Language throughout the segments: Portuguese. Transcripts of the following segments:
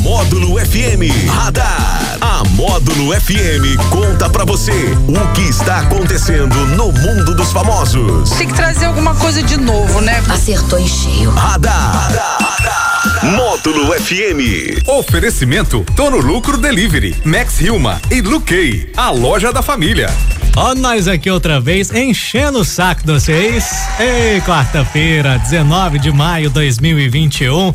Módulo FM Radar. A Módulo FM conta pra você o que está acontecendo no mundo dos famosos. Tem que trazer alguma coisa de novo, né? Acertou em cheio. Radar. Módulo FM. Oferecimento Tono Lucro Delivery, Max Hilma e Luquei, a loja da família. Ó, nós aqui outra vez, enchendo o saco de vocês. Ei, quarta-feira, 19 de maio de 2021.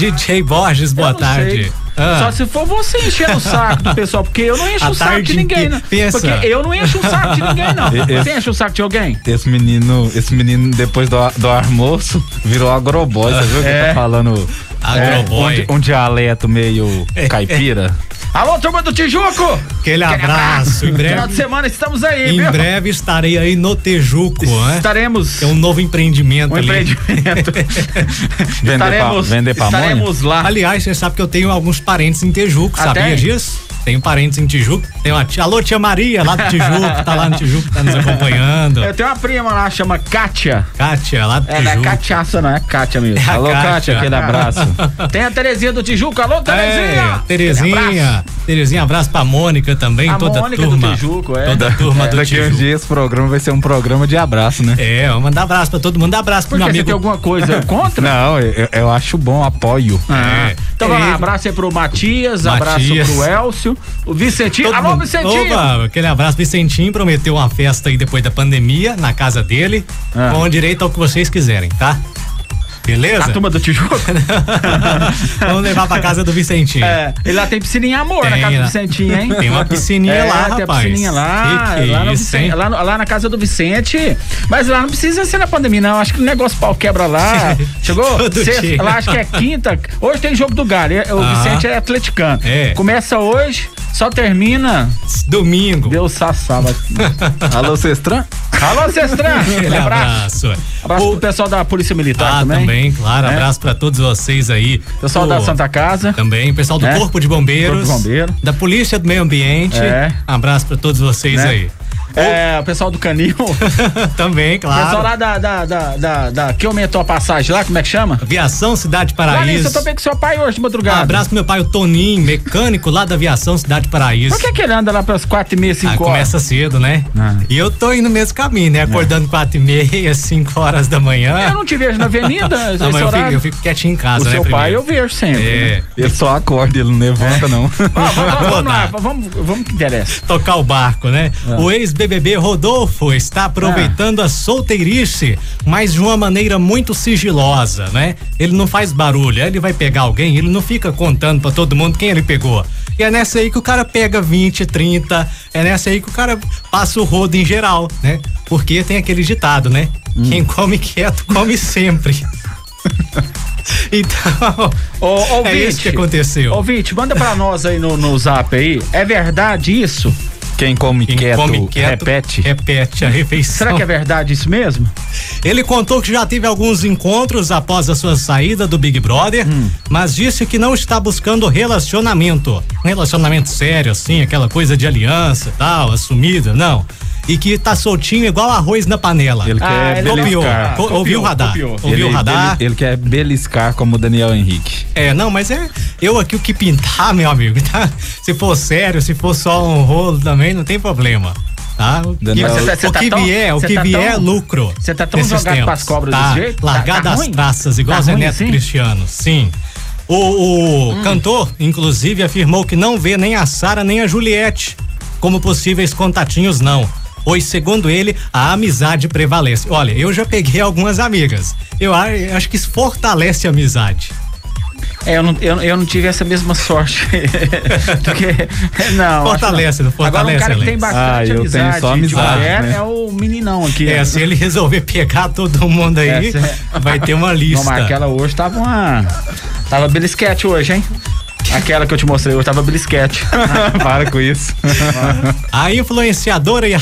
DJ Borges, boa tarde. sei. Ah. Só se for você enchendo o saco do pessoal, porque eu não encho A o saco de ninguém, né? Pensa. Porque eu não encho o saco de ninguém, não. Você enche o saco de alguém? Esse menino, esse menino depois do, do almoço virou agroboy, você viu que É. tá falando Agroboy. um, um dialeto meio caipira? Alô, turma do Tijuco! Aquele abraço. Em Final de breve, semana estamos aí, em viu? breve estarei aí no Tejuco, né? Estaremos. É um novo empreendimento Um ali. empreendimento. Vender, pa, estaremos vender estaremos lá. Aliás, você sabe que eu tenho alguns parentes em Tejuco, Ah, sabia disso? Tenho parentes em Tijuco. Tem uma tia, alô, tia Maria, lá do Tijuco, tá lá no Tijuco, tá nos acompanhando. Eu tenho uma prima lá, chama Kátia. Kátia, lá do É, não é cachaça, não, é Kátia mesmo. É Alô, Kátia. Kátia, aquele abraço. Tem a Terezinha do Tijuco. Alô, Terezinha! É, Terezinha, abraço. Terezinha, abraço pra Mônica também, A toda Mônica a do turma. Tijuco, é. Toda a turma do Daqui a uns Tijuco. dias esse programa vai ser um programa de abraço, né? É, vamos mandar abraço pra todo mundo, dá abraço pro Por meu que? Você tem amigo. alguma coisa contra? Não, eu, eu acho bom, apoio. Ah, É. Então É. abraço aí pro Matias, abraço Matias. pro Elcio, o Vicentinho. Todo Alô, mundo- Vicentinho! Opa, aquele abraço. Vicentinho prometeu uma festa aí depois da pandemia, na casa dele, Ah. com direito ao que vocês quiserem, tá? Beleza? A turma do Tijuco? Vamos levar pra casa do Vicentinho. É, ele lá tem piscininha amor na Tem, casa do? Vicentinho, hein? Tem uma piscininha É, lá, tem a rapaz. piscininha lá, Que que lá, no isso, Vicen- hein? lá, no- lá na casa do Vicente. Mas lá não precisa ser na pandemia, não. Acho que o negócio pau quebra lá. Chegou? Sexta, lá acho que é quinta. Hoje tem jogo do Galo. O Ah. Vicente é atleticano. É. Começa hoje, só termina. Domingo. Deus sassá. vai- Alô, Sestran? Alô, Cestran! Aquele abraço. abraço. Abraço O- pro pessoal da Polícia Militar Ah, também. também, claro. É. Abraço pra todos vocês aí. Pessoal O- da Santa Casa. Também, pessoal do É. Corpo de Bombeiros. Corpo de Bombeiro. Da Polícia do Meio Ambiente. É. Abraço pra todos vocês Né? aí. É, o pessoal do Canil. também, claro. Pessoal lá da, da, da, da, da- Que aumentou a passagem lá, como é que chama? Aviação Cidade Paraíso. eu tô bem com seu pai hoje de madrugada. Abraço pro meu pai, o Toninho, mecânico lá da Aviação Cidade Paraíso. Por que, que ele anda lá pelas quatro e meia, cinco Ah, horas? começa cedo, né? Ah. E eu tô indo no mesmo caminho, né? Acordando quatro e meia, cinco horas da manhã. Eu não te vejo na avenida, Não, mas eu fico, eu fico quietinho em casa, O né? seu pai primeiro? eu vejo sempre. É, né? Ele só acorda, ele não levanta, não. Ó, vamos, vamos, vamos vamos, vamos que interessa. tocar o barco, né? É. O ex-BBB Rodolfo está aproveitando a solteirice, mas de uma maneira muito sigilosa, né? Ele não faz barulho, ele vai pegar alguém, ele não fica contando pra todo mundo quem ele pegou. E é nessa aí que o cara pega 20, 30, é nessa aí que o cara passa o rodo em geral, né? Porque tem aquele ditado, né? Hum. Quem come quieto, come sempre. então, Ô, é ouvinte, isso que aconteceu. Ouvinte, manda pra nós aí no, no zap aí. É verdade isso? Quem come Quem quieto, come quieto, repete. repete a refeição. Será que é verdade isso mesmo? Ele contou que já teve alguns encontros após a sua saída do Big Brother, mas disse que não está buscando relacionamento. Um relacionamento sério, assim, aquela coisa de aliança e tal, assumida, não. E que tá soltinho igual arroz na panela. Ele Ah, quer Copiou, beliscar. ouviu o radar. Ouviu o radar. Ele, ele quer beliscar como o Daniel Henrique. É, não, mas é eu aqui o que pintar, meu amigo, tá? Se for sério, se for só um rolo também, não tem problema. Tá? O que, você tá- você o tá que tão- vier, o que tá vier é lucro. você tá tão jogado tempos. pras cobras tá, desse jeito? Tá- Largado tá as ruim? traças, igual Tá Zé Neto assim? Cristiano, sim. O, o Hum. cantor, inclusive, afirmou que não vê nem a Sara nem a Juliette como possíveis contatinhos, não. Pois, segundo ele, a amizade prevalece. Olha, eu já peguei algumas amigas. Eu acho que isso fortalece a amizade. É, eu não, eu, eu não tive essa mesma sorte. Porque, não. Fortalece, não acho Agora, um fortalece, cara que tem bastante Ah, eu tenho amizade, só de amizade, mulher né? é o meninão aqui. É, né? se ele resolver pegar todo mundo aí, Essa é- vai ter uma Não, lista. mas aquela hoje tava uma. Tava belisquete hoje, hein? Aquela que eu te mostrei hoje tava belisquete. Para com isso. A influenciadora e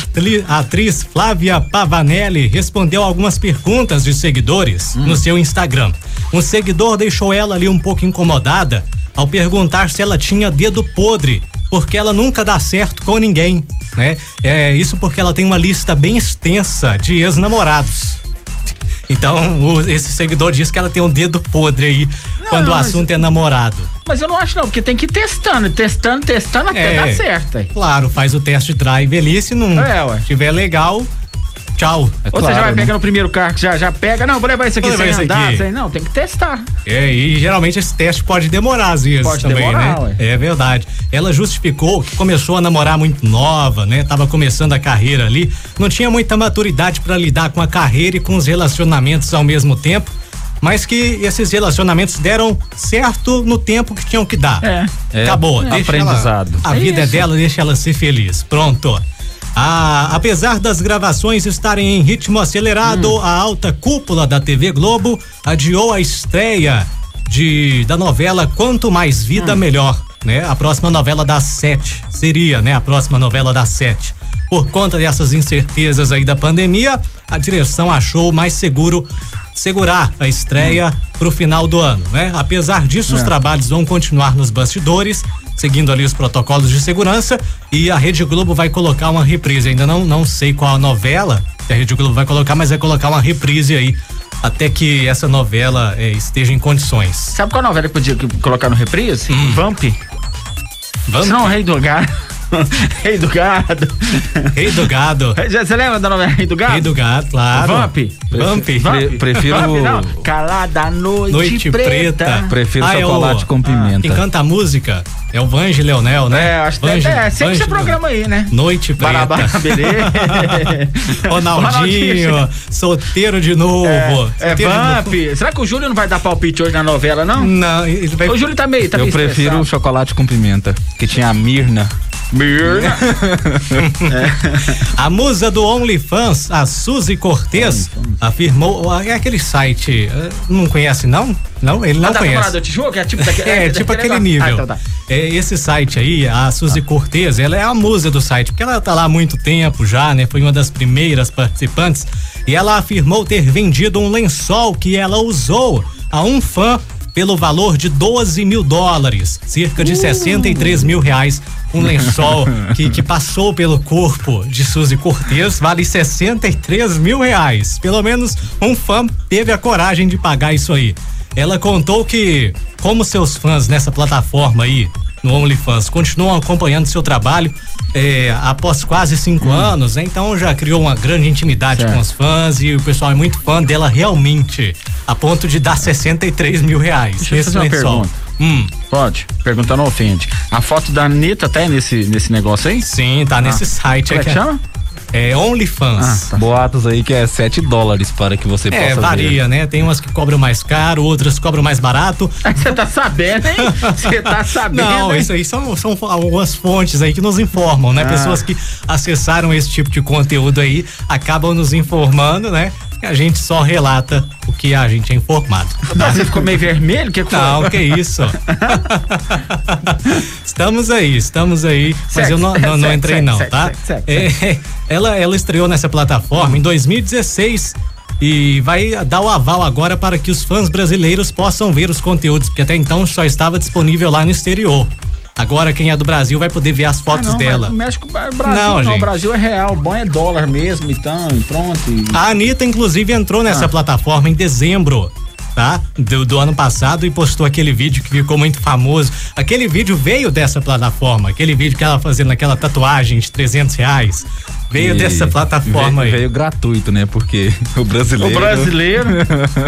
atriz Flávia Pavanelli respondeu algumas perguntas de seguidores no seu Instagram. Um seguidor deixou ela ali um pouco incomodada ao perguntar se ela tinha dedo podre, porque ela nunca dá certo com ninguém, né? É isso porque ela tem uma lista bem extensa de ex-namorados. Então, o- esse seguidor diz que ela tem um dedo podre aí quando o mas- assunto é namorado. Mas eu não acho não, porque tem que ir testando, testando, testando até É. dar certo. aí. Claro, faz o test drive ali, se não É, tiver legal, tchau. É Ou você já vai claro, né? pegar no primeiro carro que já, já pega, não, vou levar isso aqui Vou sem andar, aqui. sem, não, tem que testar. É, e geralmente esse teste pode demorar às vezes Pode também, demorar, né? ué. É verdade. Ela justificou que começou a namorar muito nova, né? Tava começando a carreira ali, não tinha muita maturidade pra lidar com a carreira e com os relacionamentos ao mesmo tempo, mas que esses relacionamentos deram certo no tempo que tinham que dar. É. É, Acabou. é deixa aprendizado. ela- a É vida é isso. dela, deixa ela ser feliz. Pronto. Ah, apesar das gravações estarem em ritmo acelerado, Hum. a alta cúpula da TV Globo adiou a estreia de da novela Quanto Mais Vida Hum. Melhor, né? A próxima novela das sete seria, né? A próxima novela das sete. Por conta dessas incertezas aí da pandemia, a direção achou mais seguro segurar a estreia pro final do ano, né? Apesar disso, os trabalhos vão continuar nos bastidores, seguindo ali os protocolos de segurança e a Rede Globo vai colocar uma reprise. Ainda não não sei qual a novela que a Rede Globo vai colocar, mas vai colocar uma reprise aí até que essa novela eh, esteja em condições. Sabe qual novela que podia colocar no reprise? Hum. Vamp. Vamos, Não, Rei do Gado. Rei do Gado. Rei do Gado. Já- Você lembra da novela Rei do Gado? Rei do Gado, claro. Vamp. Vamp. Pre- prefiro- Vamp, não. Calada noite, Noite preta. preta. Prefiro Ah, é o- chocolate com Quem pimenta. canta a música é o Vange Leonel, né? É, acho que Vange- é, sempre Vange esse programa aí, né? Noite Preta. Baraberê. Ronaldinho, solteiro de novo. É, é Vamp. novo. Será que o Júlio não vai dar palpite hoje na novela, não? Não, ele vai. O Júlio tá meio, tá Eu meio prefiro o chocolate com pimenta, que tinha a Mirna. Mirna. A musa do OnlyFans, a Suzy Cortez, afirmou. É aquele site. eh, Não conhece, não? Não, ele não Ah, da conhece. do Tijuca? É tipo daquele. É, tipo aquele negócio. nível. Ah, então tá. É, esse site aí, a Suzy Cortez, ela é a musa do site, porque ela tá lá há muito tempo já, né? Foi uma das primeiras participantes. E ela afirmou ter vendido um lençol que ela usou a um fã pelo valor de 12 mil dólares, cerca de 63 mil reais. Um lençol que, que passou pelo corpo de Suzy Cortez vale 63 mil reais. Pelo menos um fã teve a coragem de pagar isso aí. Ela contou que, como seus fãs nessa plataforma aí, no OnlyFans, continuam acompanhando seu trabalho é, após quase cinco anos, né? então já criou uma grande intimidade Hum. Certo. com os fãs e o pessoal é muito fã dela realmente, a ponto de dar 63 mil reais. Deixa eu fazer uma pergunta. Hum, Pode? Pergunta não ofende. A foto da Anitta tá aí nesse, nesse negócio aí? sim, tá nesse site Como é que chama? É OnlyFans. Boatos aí que é 7 dólares para que você É, possa varia, né? Tem umas que cobram mais caro, outras cobram mais barato. Você tá sabendo, hein? Você tá sabendo. Não, hein? isso aí são, são algumas fontes aí que nos informam, né? Ah. Pessoas que acessaram esse tipo de conteúdo aí acabam nos informando, né? A gente só relata o que a gente é informado. Mas Você ficou meio vermelho? Que que foi? Não, que isso. estamos aí, estamos aí. Mas eu não, não, não entrei, não, tá? É, ela, ela estreou nessa plataforma em 2016 e vai dar o aval agora para que os fãs brasileiros possam ver os conteúdos, porque até então só estava disponível lá no exterior. Agora quem é do Brasil vai poder ver as Ah, fotos não, dela. México, Brasil Não, não, gente. o Brasil é real, o bom é dólar mesmo, então, e pronto. e- A Anitta, inclusive, entrou nessa Ah. plataforma em dezembro. Tá? Do, do ano passado e postou aquele vídeo que ficou muito famoso. Aquele vídeo veio dessa plataforma. Aquele vídeo que ela fazendo aquela tatuagem de 300 reais. Veio E dessa plataforma veio, aí. Veio gratuito, né? Porque o brasileiro. O brasileiro.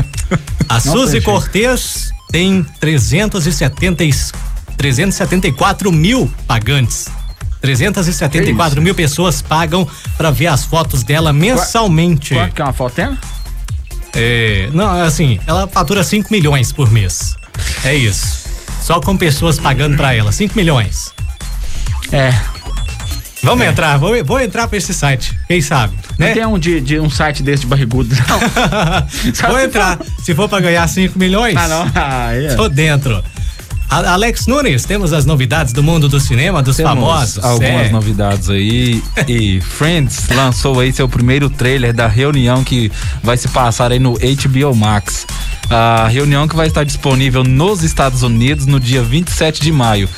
A Não Suzy. Cortez tem 370, e- 374 mil pagantes. 374 mil pessoas pagam pra ver as fotos dela mensalmente. Quanto que é uma foto dela? É, não, assim, ela fatura 5 milhões por mês. É isso. Só com pessoas pagando pra ela. 5 milhões. É. Vamos entrar, vou, vou entrar pra esse site. Quem sabe? Não Né? tem um de, de um site desse de barrigudo, não. Vou entrar. Se for pra ganhar 5 milhões, Ah, não. Ah, é. tô dentro. Alex Nunes, temos as novidades do mundo do cinema, dos Temos famosos. algumas é. novidades aí. E Friends lançou aí seu primeiro trailer da reunião que vai se passar aí no HBO Max. A reunião que vai estar disponível nos Estados Unidos no dia 27 de maio.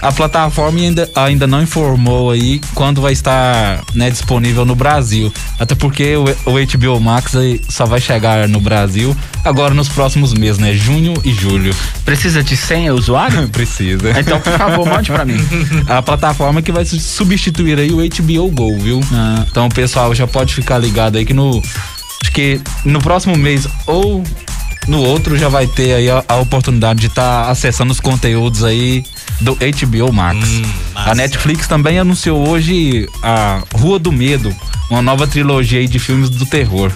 A plataforma ainda, ainda não informou aí quando vai estar né, disponível no Brasil. Até porque o, o HBO Max aí só vai chegar no Brasil agora nos próximos meses, né? Junho e julho. Precisa de senha usuário? Precisa. Então, por favor, mande pra mim. A plataforma que vai su- substituir aí o HBO Go, viu? Ah. Então pessoal já pode ficar ligado aí que no. Acho que no próximo mês ou no outro já vai ter aí a, a oportunidade de estar acessando os conteúdos aí do HBO Max. Hum, a Netflix também anunciou hoje a Rua do Medo, uma nova trilogia aí de filmes do terror.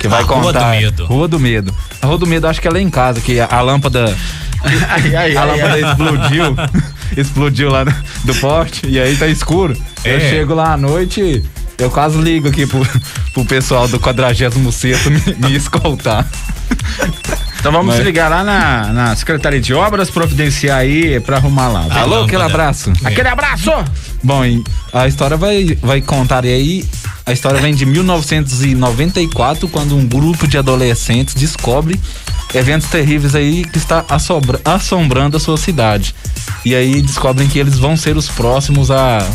Que vai A Rua contar. do Medo. Rua do Medo. A Rua do Medo acho que ela é em casa, que a, a lâmpada. Ai, ai, a lâmpada ai. explodiu. explodiu lá no- do poste e aí tá escuro. Eu É. chego lá à noite, eu quase ligo aqui pro, pro pessoal do 46 me, me escoltar. Então vamos Mas- ligar lá na, na Secretaria de Obras, providenciar aí pra arrumar lá. A Alô, aquele lâmpada. abraço. É. Aquele abraço! Bom, a história vai, vai contar aí. A história vem de 1994, quando um grupo de adolescentes descobre eventos terríveis aí que está assombra- assombrando a sua cidade. E aí descobrem que eles vão ser os próximos a,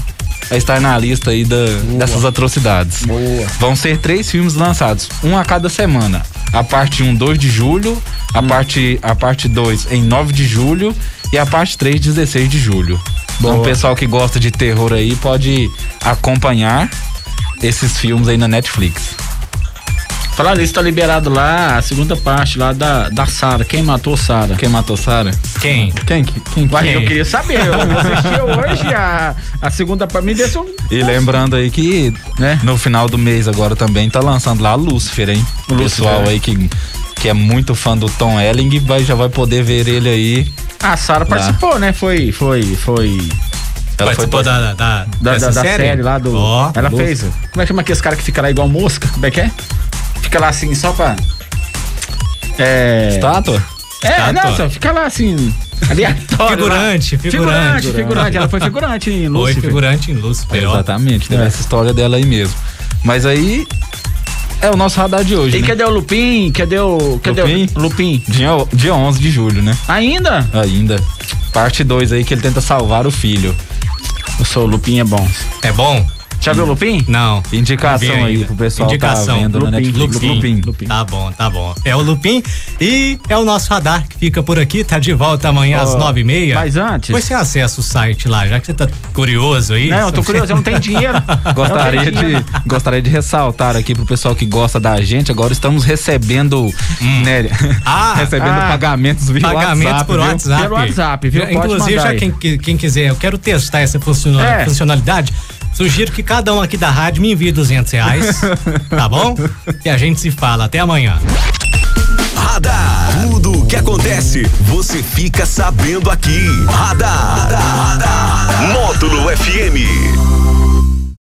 a estar na lista aí da, dessas atrocidades. Boa. Vão ser três filmes lançados, um a cada semana. A parte 1, 2 de julho, a parte a parte 2 em 9 de julho e a parte 3, 16 de julho. Bom, o pessoal que gosta de terror aí pode acompanhar esses filmes aí na Netflix. Falar nisso, tá liberado lá a segunda parte lá da, da Sara. Quem matou Sara? Quem matou Sara? Quem? Quem que- quem que- Uai, Quem? eu queria saber. Eu assisti hoje a, a segunda parte. Me deixa um. E lembrando aí que Né? no final do mês agora também tá lançando lá a Lúcifer, hein? O Lúcifer, pessoal aí que, que é muito fã do Tom Elling vai, já vai poder ver ele aí. A Sara participou, né? Foi, foi, foi. Ela foi Participou da, da, Da, da, da série? lá do. Ó, ela Lúcifer. fez. Como é que chama aqueles caras que fica lá igual mosca? Como é que é? Fica lá assim só pra. É. Estátua? É, Estátua. não, só fica lá assim. Aleatório. Figurante, figurante. Figurante, figurante. Ela foi figurante em Foi Lúcifer. figurante em Lúcifer. ó. Exatamente, teve É. essa história dela aí mesmo. Mas aí é o nosso radar de hoje. E né? cadê o Lupin? Cadê o. Cadê Lupin? o Lupin? Dia, dia 11 de julho, né? Ainda? Ainda. Parte 2 aí que ele tenta salvar o filho. Eu sou o Lupin, é bom. É bom? Já viu o Lupin? Não. Indicação aí pro pessoal Indicação. tá vendo na Lupin, Netflix. Lupin. Lupin. Tá bom, tá bom. É o Lupin e é o nosso radar que fica por aqui, tá de volta amanhã às Ó, nove e meia. Mas antes. Depois você acessa o site lá, já que você tá curioso aí. Não, eu tô curioso, eu não tenho dinheiro. Gostaria de, gostaria de ressaltar aqui pro pessoal que gosta da gente, agora estamos recebendo, né, Ah, recebendo ah, pagamentos via Pagamentos WhatsApp, por viu? WhatsApp. Pelo WhatsApp, viu? Inclusive, já quem, que- quem quiser, eu quero testar essa funciona- É. Sugiro que cada um aqui da rádio me envie 200 reais, tá bom? E a gente se fala. Até amanhã. Radar. Tudo o que acontece, você fica sabendo aqui. Radar. Módulo FM.